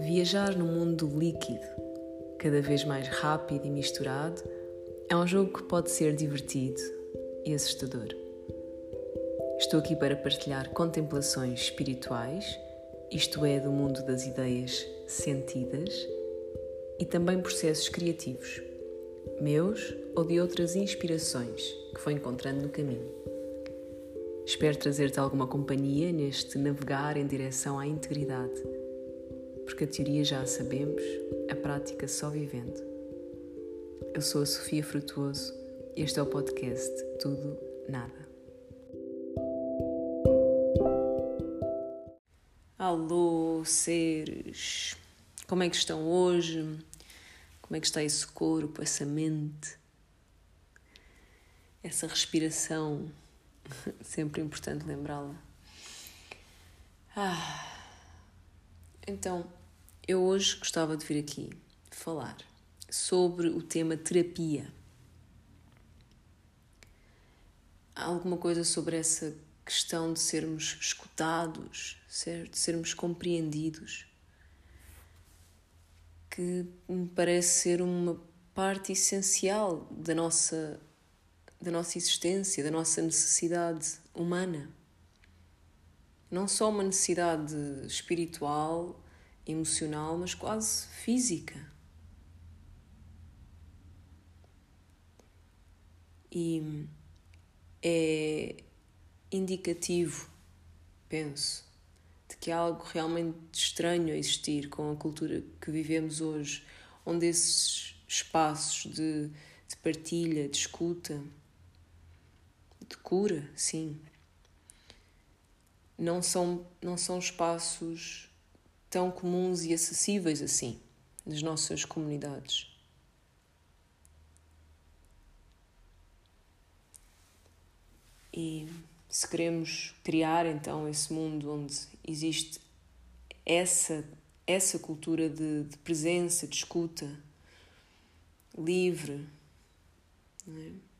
Viajar no mundo líquido, cada vez mais rápido e misturado, é um jogo que pode ser divertido e assustador. Estou aqui para partilhar contemplações espirituais, isto é, do mundo das ideias sentidas, e também processos criativos, meus ou de outras inspirações que fui encontrando no caminho. Espero trazer-te alguma companhia neste navegar em direção à integridade, porque a teoria já a sabemos, a prática só vivendo. Eu sou a Sofia Frutuoso e este é o podcast Tudo Nada. Alô, seres! Como é que estão hoje? Como é que está esse corpo, essa mente, essa respiração? Sempre importante lembrá-la. Ah, então, eu hoje gostava de vir aqui falar sobre o tema terapia. Alguma coisa sobre essa questão de sermos escutados, de sermos compreendidos, que me parece ser uma parte essencial da nossa da nossa existência, da nossa necessidade humana. Não só uma necessidade espiritual, emocional, mas quase física. E é indicativo, penso, de que há algo realmente estranho a existir com a cultura que vivemos hoje, onde esses espaços de, de partilha, de escuta, de cura, sim. Não são, não são espaços tão comuns e acessíveis assim nas nossas comunidades. E se queremos criar então esse mundo onde existe essa, essa cultura de, de presença, de escuta livre, é?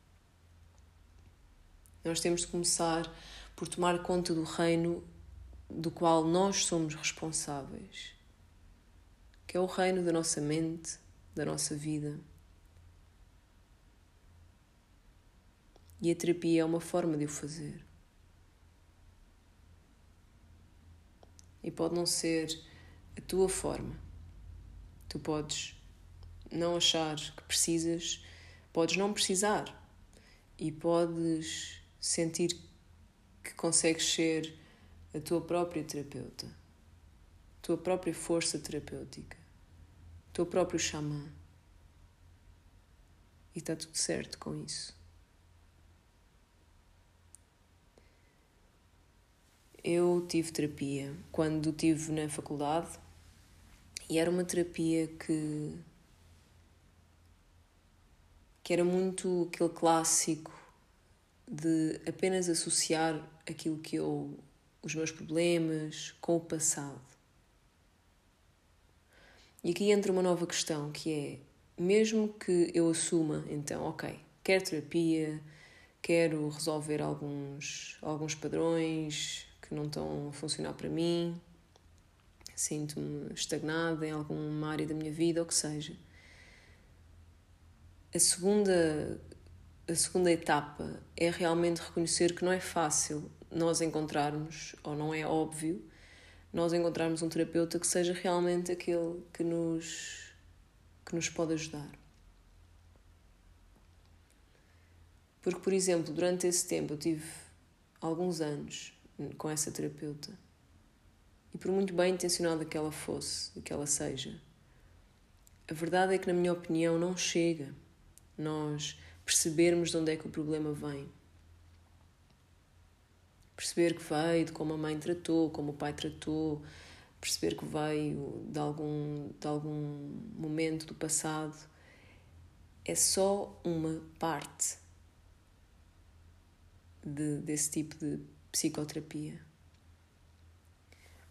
Nós temos de começar por tomar conta do reino do qual nós somos responsáveis, que é o reino da nossa mente, da nossa vida. E a terapia é uma forma de o fazer. E pode não ser a tua forma. Tu podes não achar que precisas, podes não precisar e podes sentir que consegues ser a tua própria terapeuta, a tua própria força terapêutica, o teu próprio xamã. E está tudo certo com isso. Eu tive terapia quando tive na faculdade e era uma terapia que que era muito aquele clássico de apenas associar aquilo que eu, os meus problemas, com o passado. E aqui entra uma nova questão que é, mesmo que eu assuma, então, ok, quero terapia, quero resolver alguns, alguns padrões que não estão a funcionar para mim, sinto-me estagnada em alguma área da minha vida, ou que seja. A segunda a segunda etapa é realmente reconhecer que não é fácil nós encontrarmos, ou não é óbvio, nós encontrarmos um terapeuta que seja realmente aquele que nos, que nos pode ajudar. Porque, por exemplo, durante esse tempo eu tive alguns anos com essa terapeuta e, por muito bem intencionada que ela fosse, que ela seja, a verdade é que, na minha opinião, não chega. Nós percebermos de onde é que o problema vem. Perceber que veio de como a mãe tratou, como o pai tratou, perceber que veio de algum, de algum momento do passado, é só uma parte de, desse tipo de psicoterapia.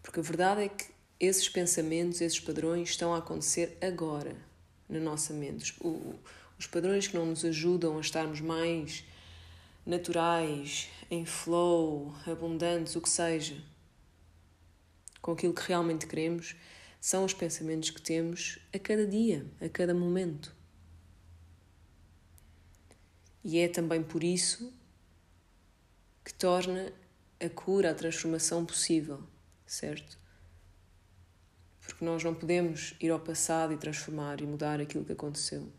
Porque a verdade é que esses pensamentos, esses padrões estão a acontecer agora na nossa mente. O, os padrões que não nos ajudam a estarmos mais naturais, em flow, abundantes, o que seja, com aquilo que realmente queremos, são os pensamentos que temos a cada dia, a cada momento. E é também por isso que torna a cura, a transformação possível, certo? Porque nós não podemos ir ao passado e transformar e mudar aquilo que aconteceu.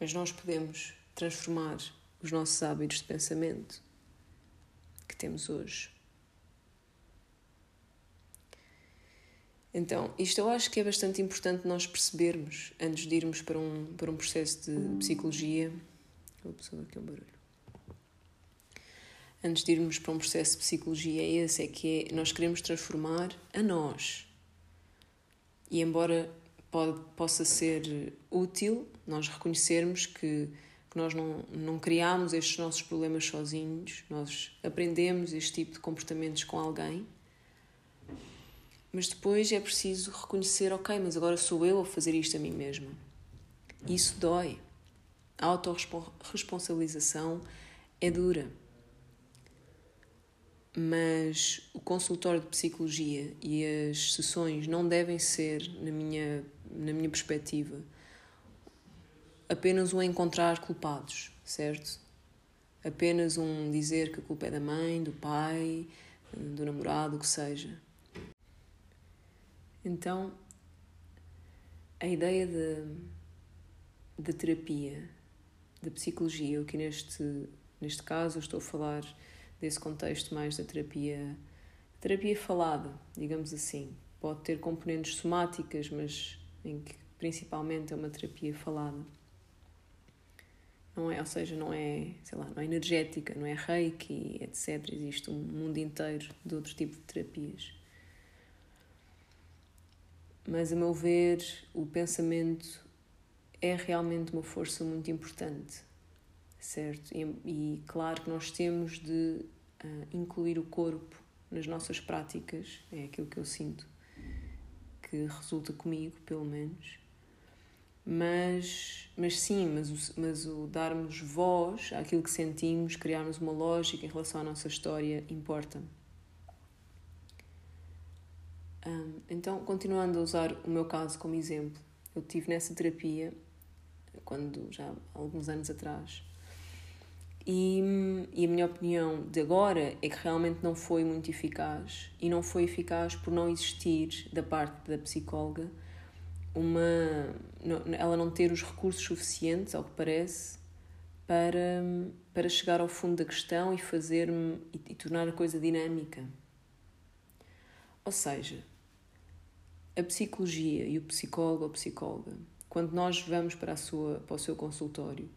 Mas nós podemos transformar os nossos hábitos de pensamento que temos hoje. Então, isto eu acho que é bastante importante nós percebermos antes de irmos para um, para um processo de psicologia. Ops, aqui um barulho. Antes de irmos para um processo de psicologia, é esse: é que é, nós queremos transformar a nós. E embora pode, possa ser útil nós reconhecermos que, que nós não, não criamos estes nossos problemas sozinhos, nós aprendemos este tipo de comportamentos com alguém mas depois é preciso reconhecer, ok, mas agora sou eu a fazer isto a mim mesma. Isso dói. A autorresponsabilização é dura. Mas o consultório de psicologia e as sessões não devem ser, na minha, na minha perspectiva, apenas um encontrar culpados, certo? Apenas um dizer que a culpa é da mãe, do pai, do namorado, o que seja. Então, a ideia de, de terapia, de psicologia, o que neste, neste caso estou a falar desse contexto mais da terapia, terapia falada, digamos assim. Pode ter componentes somáticas, mas em que principalmente é uma terapia falada. Não é, ou seja, não é, sei lá, não é energética, não é reiki, etc. Existe um mundo inteiro de outros tipos de terapias mas a meu ver, o pensamento é realmente uma força muito importante, certo? E, e claro que nós temos de uh, incluir o corpo nas nossas práticas, é aquilo que eu sinto que resulta comigo, pelo menos. Mas, mas sim, mas o, mas o darmos voz àquilo que sentimos, criarmos uma lógica em relação à nossa história, importa. Um, então, continuando a usar o meu caso como exemplo, eu tive nessa terapia quando já há alguns anos atrás. E, e a minha opinião de agora é que realmente não foi muito eficaz e não foi eficaz por não existir da parte da psicóloga uma ela não ter os recursos suficientes, ao que parece, para, para chegar ao fundo da questão e fazer-me e, e tornar a coisa dinâmica. Ou seja, a psicologia e o psicólogo ou psicóloga, quando nós vamos para, a sua, para o seu consultório,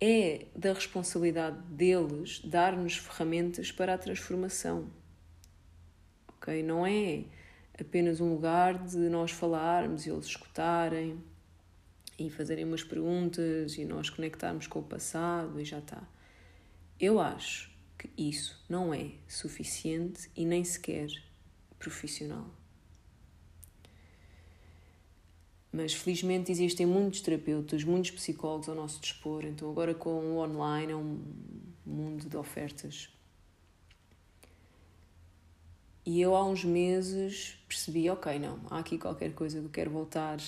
é da responsabilidade deles dar-nos ferramentas para a transformação. Ok? Não é apenas um lugar de nós falarmos e eles escutarem e fazerem umas perguntas e nós conectarmos com o passado e já está. Eu acho que isso não é suficiente e nem sequer profissional. Mas felizmente existem muitos terapeutas, muitos psicólogos ao nosso dispor, então agora com o online é um mundo de ofertas. E eu há uns meses percebi, ok, não, há aqui qualquer coisa que eu quero voltar,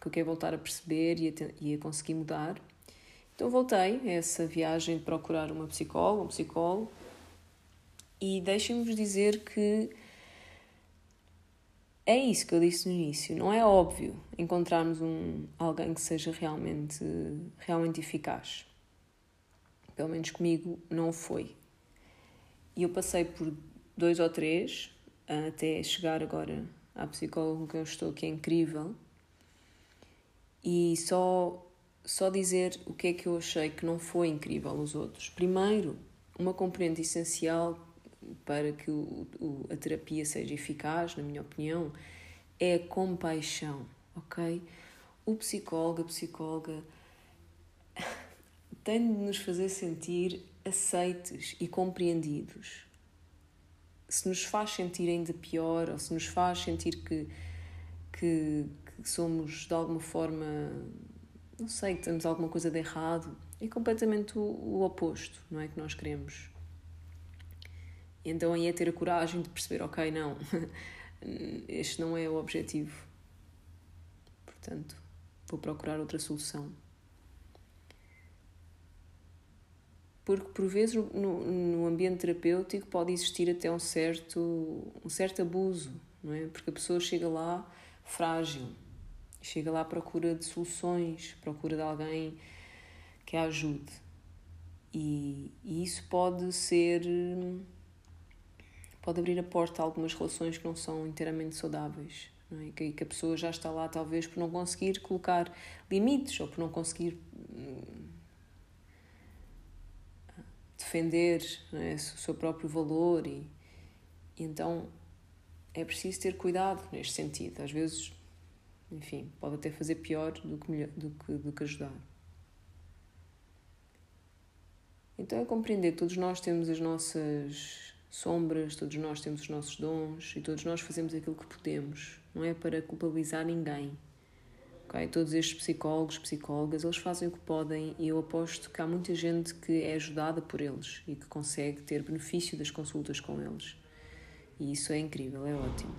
que eu quero voltar a perceber e a, e a conseguir mudar. Então voltei a essa viagem de procurar uma psicóloga, um psicólogo, e deixem-me dizer que é isso que eu disse no início. Não é óbvio encontrarmos um, alguém que seja realmente, realmente eficaz. Pelo menos comigo não foi. E eu passei por dois ou três até chegar agora à psicóloga com quem eu estou, que é incrível. E só, só dizer o que é que eu achei que não foi incrível os outros. Primeiro, uma componente essencial para que o, o, a terapia seja eficaz, na minha opinião, é a compaixão, ok? O psicólogo, a psicóloga tem de nos fazer sentir aceites e compreendidos. Se nos faz sentir ainda pior ou se nos faz sentir que, que, que somos de alguma forma, não sei, que temos alguma coisa de errado, é completamente o, o oposto, não é? Que nós queremos. Então aí é ter a coragem de perceber, ok, não, este não é o objetivo. Portanto, vou procurar outra solução. Porque, por vezes, no, no ambiente terapêutico pode existir até um certo, um certo abuso, não é? Porque a pessoa chega lá frágil, chega lá à procura de soluções, procura de alguém que a ajude. E, e isso pode ser. pode abrir a porta a algumas relações que não são inteiramente saudáveis. Não é? que, que a pessoa já está lá, talvez, por não conseguir colocar limites ou por não conseguir hum, defender é? o seu próprio valor. E, e então é preciso ter cuidado neste sentido. Às vezes, enfim, pode até fazer pior do que, do que, do que ajudar. Então é compreender todos nós temos as nossas sombras, todos nós temos os nossos dons e todos nós fazemos aquilo que podemos. Não é para culpabilizar ninguém. Okay? Todos estes psicólogos, psicólogas, eles fazem o que podem e eu aposto que há muita gente que é ajudada por eles e que consegue ter benefício das consultas com eles. E isso é incrível, é ótimo.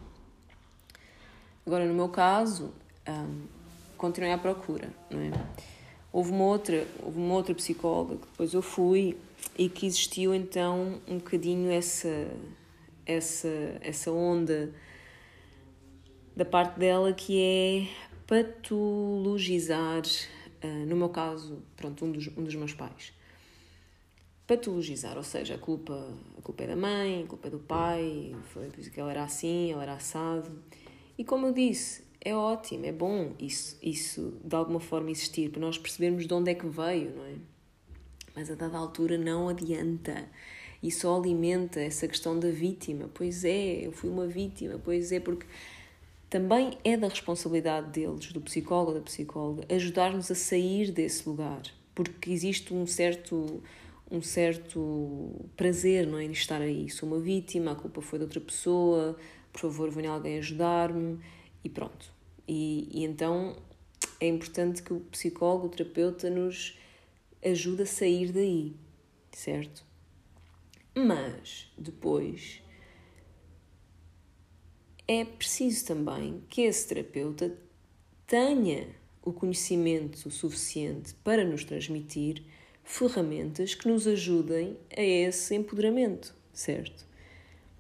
Agora, no meu caso, um, continuei à procura, não é? Houve uma outra, houve uma outra psicóloga que depois eu fui e que existiu então um bocadinho essa essa essa onda da parte dela que é patologizar, uh, no meu caso, pronto, um dos, um dos meus pais. Patologizar, ou seja, a culpa, a culpa é da mãe, a culpa é do pai, foi por isso que ela era assim, ela era assado. E como eu disse, é ótimo, é bom isso, isso de alguma forma existir, para nós percebermos de onde é que veio, não é? Mas a dada altura não adianta e só alimenta essa questão da vítima. Pois é, eu fui uma vítima, pois é, porque também é da responsabilidade deles, do psicólogo ou da psicóloga, ajudar-nos a sair desse lugar, porque existe um certo um certo prazer não é, em estar aí. Sou uma vítima, a culpa foi de outra pessoa, por favor, venha alguém ajudar-me e pronto. E, e então é importante que o psicólogo, o terapeuta, nos ajude a sair daí, certo? Mas depois é preciso também que esse terapeuta tenha o conhecimento suficiente para nos transmitir ferramentas que nos ajudem a esse empoderamento, certo?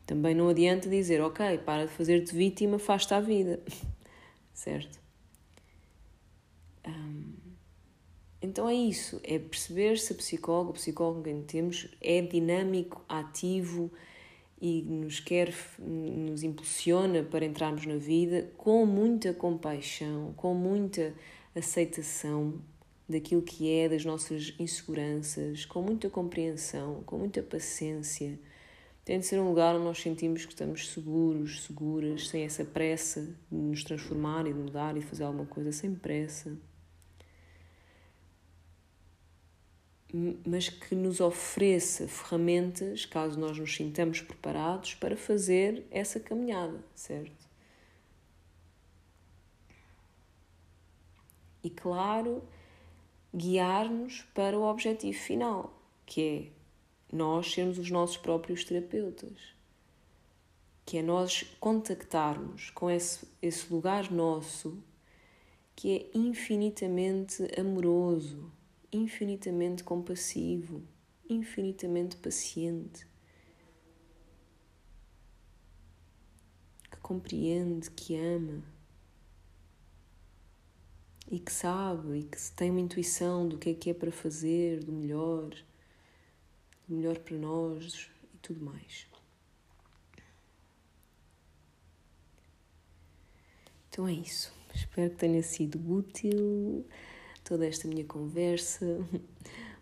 Também não adianta dizer, ok, para de fazer-te vítima, faz-te a vida, certo? Então é isso, é perceber se a psicóloga, o psicólogo que temos é dinâmico, ativo e nos quer, nos impulsiona para entrarmos na vida com muita compaixão, com muita aceitação daquilo que é, das nossas inseguranças, com muita compreensão, com muita paciência tem de ser um lugar onde nós sentimos que estamos seguros, seguras, sem essa pressa de nos transformar e de mudar e de fazer alguma coisa sem pressa. Mas que nos ofereça ferramentas, caso nós nos sintamos preparados, para fazer essa caminhada, certo? E claro, guiar-nos para o objetivo final, que é nós sermos os nossos próprios terapeutas. Que é nós contactarmos com esse, esse lugar nosso que é infinitamente amoroso, infinitamente compassivo, infinitamente paciente, que compreende, que ama e que sabe e que tem uma intuição do que é que é para fazer, do melhor melhor para nós e tudo mais. Então é isso. Espero que tenha sido útil toda esta minha conversa.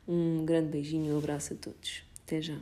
Um grande beijinho e um abraço a todos. Até já.